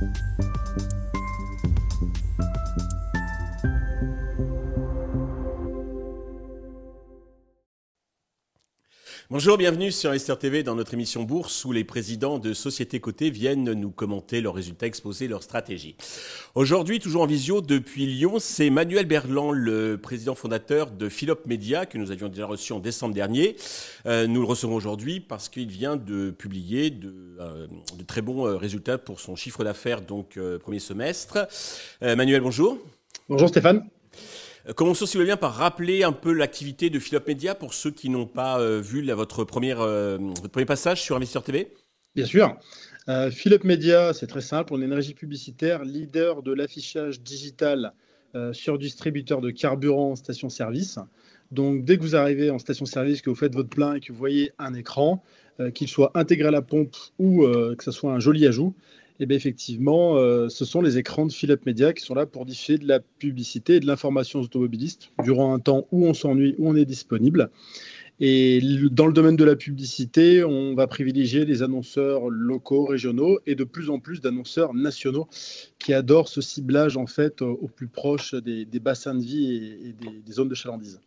Bye. Bonjour, bienvenue sur Esther TV dans notre émission Bourse où les présidents de sociétés cotées viennent nous commenter leurs résultats, exposer leurs stratégies. Aujourd'hui, toujours en visio depuis Lyon, c'est Manuel Berland, le président fondateur de Philop Media que nous avions déjà reçu en décembre dernier. Euh, nous le recevons aujourd'hui parce qu'il vient de publier de, euh, très bons euh, résultats pour son chiffre d'affaires donc premier semestre. Manuel, bonjour. Bonjour Stéphane. Euh, commençons, si vous voulez bien, par rappeler un peu l'activité de Philop Media pour ceux qui n'ont pas euh, vu votre, première, euh, premier passage sur Investisseur TV. Bien sûr. Philop Media, c'est très simple. On est une régie publicitaire, leader de l'affichage digital sur distributeur de carburant station-service. Donc, dès que vous arrivez en station-service, que vous faites votre plein et que vous voyez un écran, qu'il soit intégré à la pompe ou que ce soit un joli ajout, eh bien effectivement, euh, ce sont les écrans de Philips Media qui sont là pour diffuser de la publicité et de l'information aux automobilistes durant un temps où on s'ennuie, où on est disponible. Et dans le domaine de la publicité, on va privilégier les annonceurs locaux, régionaux et de plus en plus d'annonceurs nationaux qui adorent ce ciblage en fait au plus proche des, bassins de vie et, des, zones de chalandise.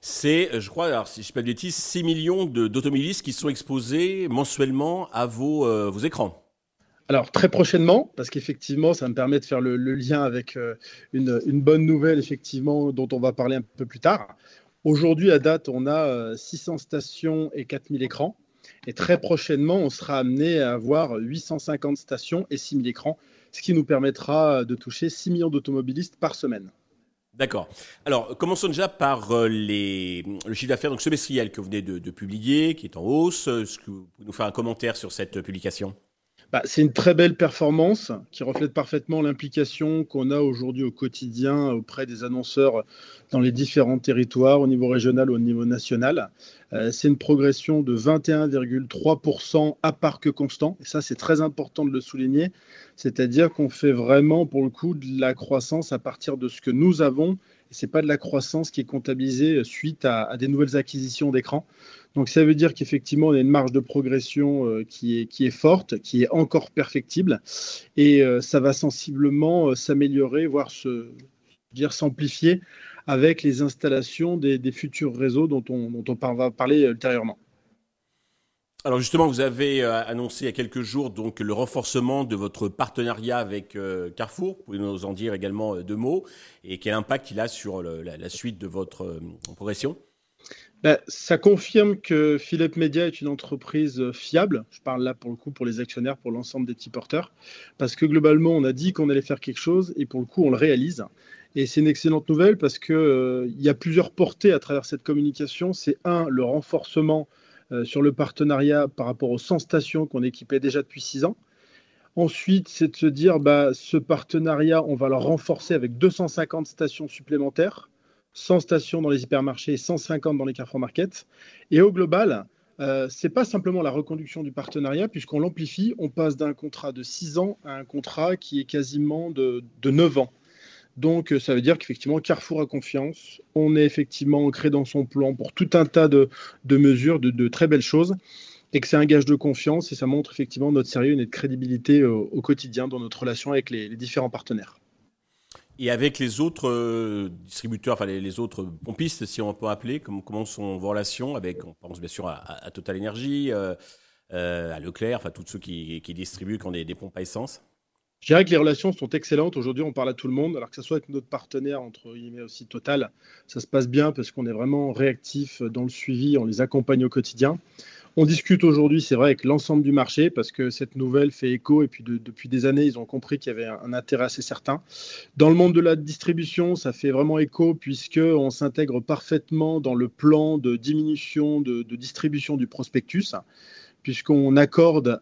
C'est, je crois, si je ne pas de bêtises, 6 millions d'automobilistes qui sont exposés mensuellement à vos, euh, vos écrans. Alors très prochainement, parce qu'effectivement, ça me permet de faire le, lien avec euh, une, bonne nouvelle, effectivement, dont on va parler un peu plus tard. Aujourd'hui, à date, on a 600 euh, stations et 4000 écrans. Et très prochainement, on sera amené à avoir 850 stations et 6000 écrans, ce qui nous permettra de toucher 6 millions d'automobilistes par semaine. D'accord. Alors, commençons déjà par euh, le chiffre d'affaires donc semestriel que vous venez de, de, publier, qui est en hausse. Est-ce que vous pouvez nous faire un commentaire sur cette publication? Bah, c'est une très belle performance qui reflète parfaitement l'implication qu'on a aujourd'hui au quotidien auprès des annonceurs dans les différents territoires, au niveau régional ou au niveau national. Euh, c'est une progression de 21,3% à parc constant. Et ça, c'est très important de le souligner. C'est-à-dire qu'on fait vraiment, pour le coup, de la croissance à partir de ce que nous avons. Ce n'est pas de la croissance qui est comptabilisée suite à, à des nouvelles acquisitions d'écrans. Donc ça veut dire qu'effectivement, on a une marge de progression euh, qui, est, forte, qui est encore perfectible, et euh, ça va sensiblement euh, s'améliorer, voire s'amplifier avec les installations des, futurs réseaux dont on, dont on va parler ultérieurement. Alors justement, vous avez annoncé il y a quelques jours donc le renforcement de votre partenariat avec Carrefour. Vous pouvez nous en dire également deux mots et quel impact il a sur la, suite de votre progression? Bah, ça confirme que Philippe Media est une entreprise fiable. Je parle là pour le coup pour les actionnaires, pour l'ensemble des petits porteurs. Parce que globalement, on a dit qu'on allait faire quelque chose et pour le coup, on le réalise. Et c'est une excellente nouvelle parce qu'il euh, y a plusieurs portées à travers cette communication. C'est un, le renforcement euh, sur le partenariat par rapport aux 100 stations qu'on équipait déjà depuis 6 ans. Ensuite, c'est de se dire, bah, ce partenariat, on va le renforcer avec 250 stations supplémentaires 100 stations dans les hypermarchés, 150 dans les Carrefour Market. Et au global, euh, ce n'est pas simplement la reconduction du partenariat, puisqu'on l'amplifie, on passe d'un contrat de 6 ans à un contrat qui est quasiment de, de 9 ans. Donc, euh, ça veut dire qu'effectivement, Carrefour a confiance. On est effectivement ancré dans son plan pour tout un tas de, mesures, de, très belles choses, et que c'est un gage de confiance et ça montre effectivement notre sérieux et notre crédibilité euh, au, quotidien dans notre relation avec les différents partenaires. Et avec les autres euh, distributeurs, enfin les, autres pompistes, si on peut appeler, comment, sont vos relations avec, on pense bien sûr à, Total Energy, euh, euh, à Leclerc, enfin tous ceux qui, distribuent quand des, des pompes à essence? Je dirais que les relations sont excellentes. Aujourd'hui, on parle à tout le monde, alors que ce soit avec notre partenaire, entre guillemets aussi Total, ça se passe bien parce qu'on est vraiment réactif dans le suivi, on les accompagne au quotidien. On discute aujourd'hui, c'est vrai, avec l'ensemble du marché parce que cette nouvelle fait écho et puis depuis des années, ils ont compris qu'il y avait un, intérêt assez certain. Dans le monde de la distribution, ça fait vraiment écho puisque on s'intègre parfaitement dans le plan de diminution de, distribution du prospectus puisqu'on accorde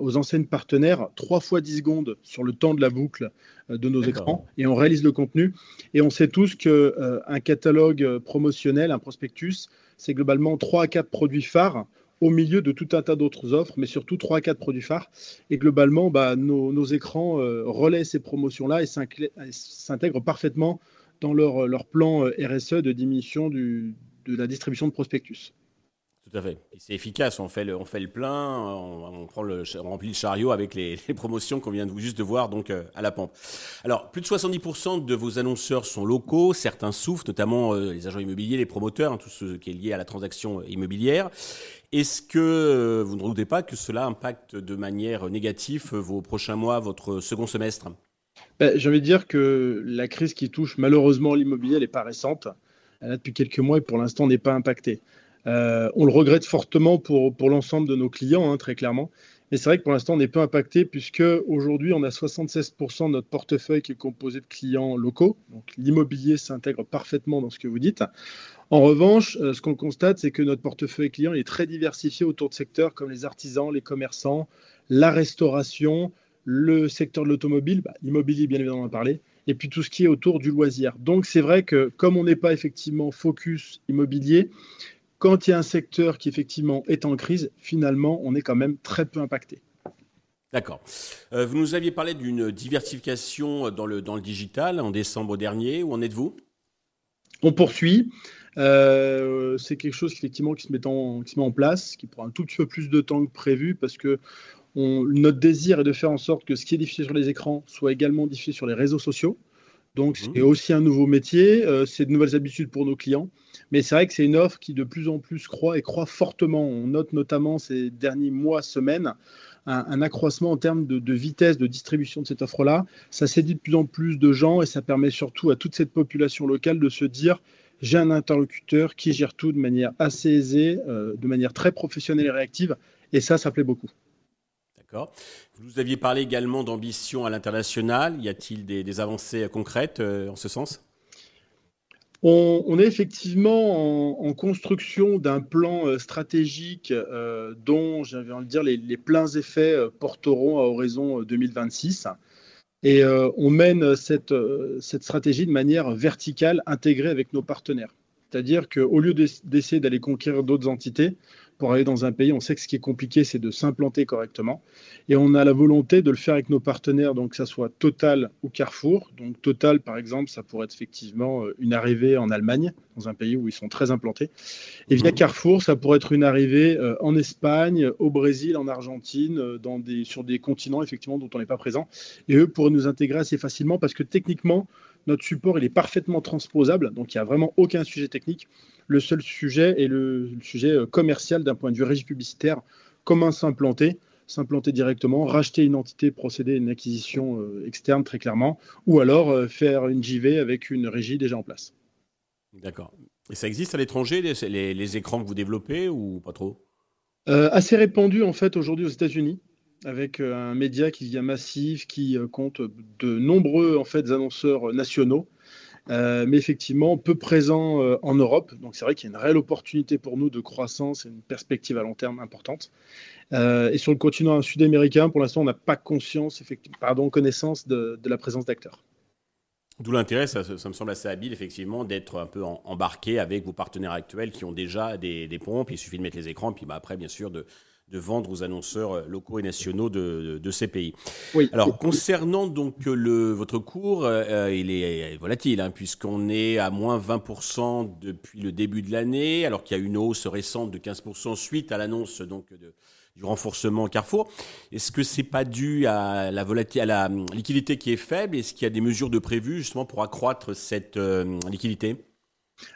aux enseignes partenaires trois fois 10 secondes sur le temps de la boucle euh, de nos écrans et on réalise le contenu. Et on sait tous qu'un euh, catalogue promotionnel, un prospectus, c'est globalement 3 à 4 produits phares au milieu de tout un tas d'autres offres, mais surtout 3 à 4 produits phares. Et globalement, bah, nos, écrans euh, relaient ces promotions-là et s'intègrent parfaitement dans leur, plan euh, RSE de diminution de la distribution de prospectus. Tout. C'est efficace. On fait le, plein, on, remplit le chariot avec les, promotions qu'on vient de, juste de voir donc euh, à la pompe. Alors, plus de 70% de vos annonceurs sont locaux. Certains souffrent, notamment euh, les agents immobiliers, les promoteurs, hein, tout ce qui est lié à la transaction immobilière. Est-ce que euh, vous ne doutez pas que cela impacte de manière négative vos prochains mois, votre second semestre? Ben, J'ai envie de dire que la crise qui touche malheureusement l'immobilier, n'est pas récente. Elle a depuis quelques mois et pour l'instant n'est pas impactée. Euh, on le regrette fortement pour, l'ensemble de nos clients, hein, très clairement. Mais c'est vrai que pour l'instant, on est peu impacté puisque aujourd'hui, on a 76% de notre portefeuille qui est composé de clients locaux. Donc l'immobilier s'intègre parfaitement dans ce que vous dites. En revanche, euh, ce qu'on constate, c'est que notre portefeuille client est très diversifié autour de secteurs comme les artisans, les commerçants, la restauration, le secteur de l'automobile, bah, l'immobilier bien évidemment on en a parlé, et puis tout ce qui est autour du loisir. Donc c'est vrai que comme on n'est pas effectivement focus immobilier, quand il y a un secteur qui effectivement est en crise, finalement, on est quand même très peu impacté. D'accord. Euh, vous nous aviez parlé d'une diversification dans le, dans le digital en décembre dernier. Où en êtes-vous? On poursuit. Euh, c'est quelque chose effectivement qui se, met en, qui se met en place, qui prend un tout petit peu plus de temps que prévu parce que notre désir est de faire en sorte que ce qui est diffusé sur les écrans soit également diffusé sur les réseaux sociaux. Donc mmh. c'est aussi un nouveau métier, euh, c'est de nouvelles habitudes pour nos clients. Mais c'est vrai que c'est une offre qui de plus en plus croît et croît fortement. On note notamment ces derniers mois, semaines, un, accroissement en termes de, vitesse de distribution de cette offre-là. Ça séduit de plus en plus de gens et ça permet surtout à toute cette population locale de se dire j'ai un interlocuteur qui gère tout de manière assez aisée, euh, de manière très professionnelle et réactive. Et ça, ça plaît beaucoup. Vous nous aviez parlé également d'ambition à l'international. Y a-t-il des, avancées concrètes euh, en ce sens? On, est effectivement en, construction d'un plan euh, stratégique euh, dont, j'avais envie de dire, les, pleins effets porteront à horizon 2026. Et on mène cette, stratégie de manière verticale, intégrée avec nos partenaires. C'est-à-dire qu'au lieu d'essayer d'aller conquérir d'autres entités, pour aller dans un pays, on sait que ce qui est compliqué, c'est de s'implanter correctement. Et on a la volonté de le faire avec nos partenaires, donc que ce soit Total ou Carrefour. Donc Total, par exemple, ça pourrait être effectivement euh, une arrivée en Allemagne, dans un pays où ils sont très implantés. Et via mmh. Carrefour, ça pourrait être une arrivée euh, en Espagne, au Brésil, en Argentine, euh, dans des, sur des continents effectivement dont on n'est pas présent. Et eux pourraient nous intégrer assez facilement parce que techniquement, notre support il est parfaitement transposable, donc il n'y a vraiment aucun sujet technique. Le seul sujet est le, sujet euh, commercial d'un point de vue régie publicitaire. Comment s'implanter? S'implanter directement, racheter une entité, procéder à une acquisition euh, externe très clairement, ou alors euh, faire une JV avec une régie déjà en place. D'accord. Et ça existe à l'étranger, les, écrans que vous développez ou pas trop? Assez répandu en fait aujourd'hui aux États-Unis avec un média qui vient massif, qui compte de nombreux en fait annonceurs nationaux euh, mais effectivement peu présent euh, en Europe. Donc c'est vrai qu'il y a une réelle opportunité pour nous de croissance et une perspective à long terme importante. Euh, et sur le continent sud-américain, pour l'instant, on n'a pas conscience, pardon, connaissance de, la présence d'acteurs. D'où l'intérêt, ça, me semble assez habile, effectivement, d'être un peu embarqué avec vos partenaires actuels qui ont déjà des, des pompes. Il suffit de mettre les écrans, puis bah, après, bien sûr, de, de vendre aux annonceurs euh, locaux et nationaux de, ces pays. Oui. Alors concernant donc le, votre cours, euh, il est volatile hein, puisqu'on est à moins 20% depuis le début de l'année, alors qu'il y a une hausse récente de 15% suite à l'annonce donc du renforcement Carrefour. Est-ce que c'est pas dû à la volatilité, à la hum, liquidité qui est faible? Est-ce qu'il y a des mesures de prévues justement pour accroître cette euh, liquidité?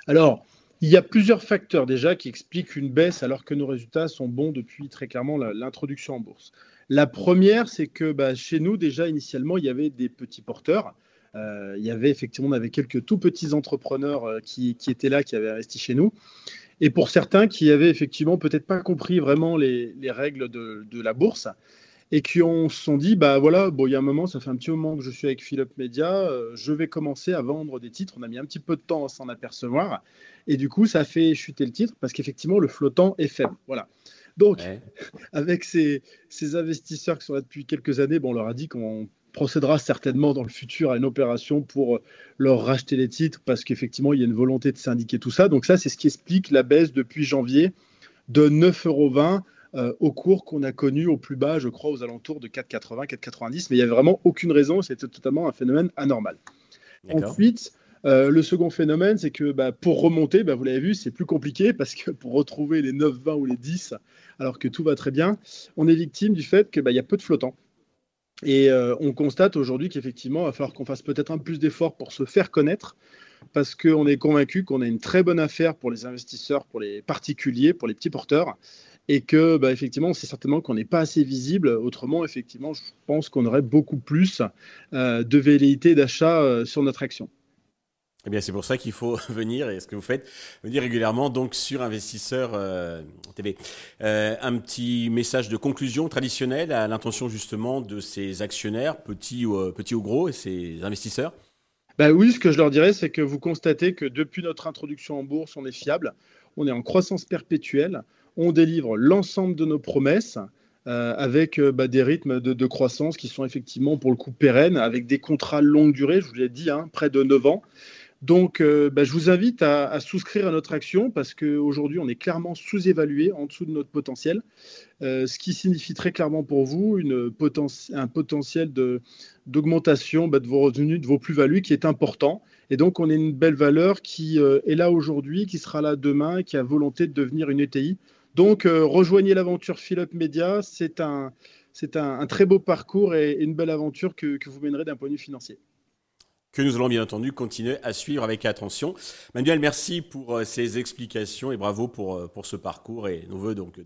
Alors, il y a plusieurs facteurs déjà qui expliquent une baisse alors que nos résultats sont bons depuis très clairement l'introduction en bourse. La première, c'est que bah, chez nous, déjà initialement, il y avait des petits porteurs. Euh, il y avait effectivement, on avait quelques tout petits entrepreneurs euh, qui, étaient là, qui avaient investi chez nous. Et pour certains qui avaient effectivement peut-être pas compris vraiment les, règles de, la bourse et qui ont se sont dit bah voilà bon il y a un moment ça fait un petit moment que je suis avec Philippe Media euh, je vais commencer à vendre des titres. On a mis un petit peu de temps à s'en apercevoir. Et du coup ça a fait chuter le titre parce qu'effectivement le flottant est faible. Voilà. Donc avec ces, ces, investisseurs qui sont là depuis quelques années bon on leur a dit qu'on procédera certainement dans le futur à une opération pour leur racheter les titres parce qu'effectivement il y a une volonté de syndiquer tout ça. Donc ça c'est ce qui explique la baisse depuis janvier de 9,20 euros euh, au cours qu'on a connu au plus bas, je crois, aux alentours de 4,80, 4,90. Mais il n'y avait vraiment aucune raison, c'était totalement un phénomène anormal. Ensuite, le second phénomène, c'est que bah, pour remonter, bah, vous l'avez vu, c'est plus compliqué parce que pour retrouver les 9, 20 ou les 10, alors que tout va très bien, on est victime du fait qu'il bah, y a peu de flottants. Et on constate aujourd'hui qu'effectivement, il va falloir qu'on fasse peut-être un peu plus d'efforts pour se faire connaître, parce qu'on est convaincu qu'on a une très bonne affaire pour les investisseurs, pour les particuliers, pour les petits porteurs, et que bah, effectivement, c'est certainement qu'on n'est pas assez visible. Autrement, effectivement, je pense qu'on aurait beaucoup plus euh, de velléité d'achat euh, sur notre action. Eh bien, c'est pour ça qu'il faut venir, et ce que vous faites, venir régulièrement donc sur Investisseur euh, TV. un petit message de conclusion traditionnel à l'intention justement de ces actionnaires, petits ou, petits ou gros, et ces investisseurs? Bah oui, ce que je leur dirais, c'est que vous constatez que depuis notre introduction en bourse, on est fiable, on est en croissance perpétuelle, on délivre l'ensemble de nos promesses. Euh, avec euh, bah, des rythmes de, croissance qui sont effectivement pour le coup pérennes, avec des contrats longue durée, je vous l'ai dit, hein, près de 9 ans. Donc, euh, bah, je vous invite à, souscrire à notre action parce qu'aujourd'hui, on est clairement sous-évalué en dessous de notre potentiel, ce qui signifie très clairement pour vous un potentiel d'augmentation bah, de vos revenus, de vos plus-values qui est important. Et donc, on est une belle valeur qui est là aujourd'hui, qui sera là demain, qui a volonté de devenir une ETI donc, euh, rejoignez l'aventure Philip Media. C'est un, c'est un, très beau parcours et, une belle aventure que, vous mènerez d'un point de vue financier. Que nous allons bien entendu continuer à suivre avec attention. Manuel, merci pour euh, ces explications et bravo pour, euh, pour ce parcours et nous voeux donc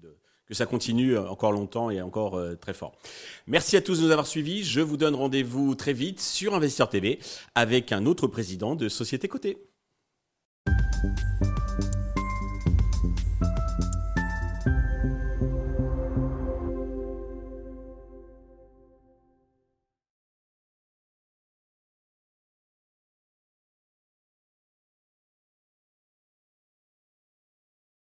que ça continue encore longtemps et encore très fort. Merci à tous de nous avoir suivis. Je vous donne rendez-vous très vite sur Investisseur TV avec un autre président de Société Côté.